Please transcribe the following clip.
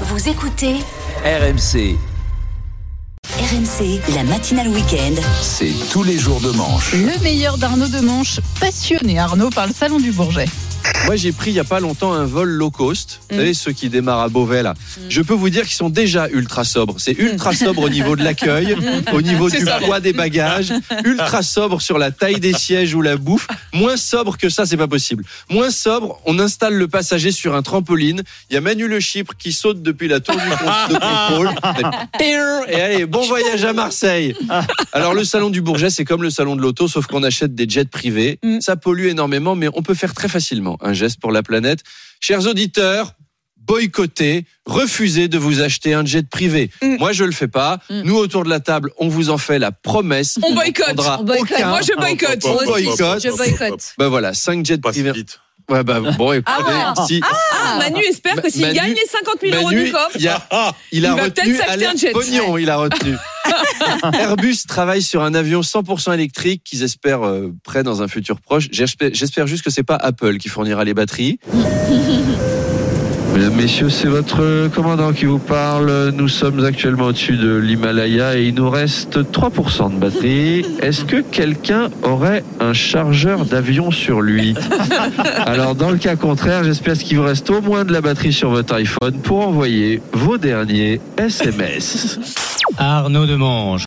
Vous écoutez RMC, RMC, la matinale week-end. c'est tous les jours de manche. Le meilleur d'Arnaud de Manche, passionné Arnaud par le salon du Bourget. Moi, j'ai pris il y a pas longtemps un vol low cost. Vous Mm. savez, ceux qui démarrent à Beauvais, là. Je peux vous dire qu'ils sont déjà ultra sobres. C'est ultra sobre au niveau de l'accueil, au niveau du poids des bagages, ultra sobre sur la taille des sièges ou la bouffe. Moins sobre que ça, c'est pas possible. Moins sobre, on installe le passager sur un trampoline. Il y a Manu Le Chypre qui saute depuis la tour du de contrôle. Et allez, bon voyage à Marseille. Alors, le salon du Bourget, c'est comme le salon de l'auto, sauf qu'on achète des jets privés. Mm. Ça pollue énormément, mais on peut faire très facilement un geste pour la planète. Chers auditeurs, boycottez, refusez de vous acheter un jet privé. Mm. Moi, je le fais pas. Mm. Nous, autour de la table, on vous en fait la promesse. On boycotte. On boycotte. Moi, je boycotte. On boycotte. Je boycotte. Ben voilà, 5 jets privés. vite. Ouais, bah, bon, écoutez, Ah. si, Ah, Manu espère que s'il gagne les 50 000 euros du coffre, il, a- il a Il va retenu peut-être s'acheter un jet. pognon, il a retenu. Airbus travaille sur un avion 100% électrique qu'ils espèrent euh, prêt dans un futur proche. J'espère juste que c'est pas Apple qui fournira les batteries. Mesdames, Messieurs, c'est votre commandant qui vous parle. Nous sommes actuellement au-dessus de l'Himalaya et il nous reste 3% de batterie. Est-ce que quelqu'un aurait un chargeur d'avion sur lui? Alors, dans le cas contraire, j'espère qu'il vous reste au moins de la batterie sur votre iPhone pour envoyer vos derniers SMS. Arnaud Demange.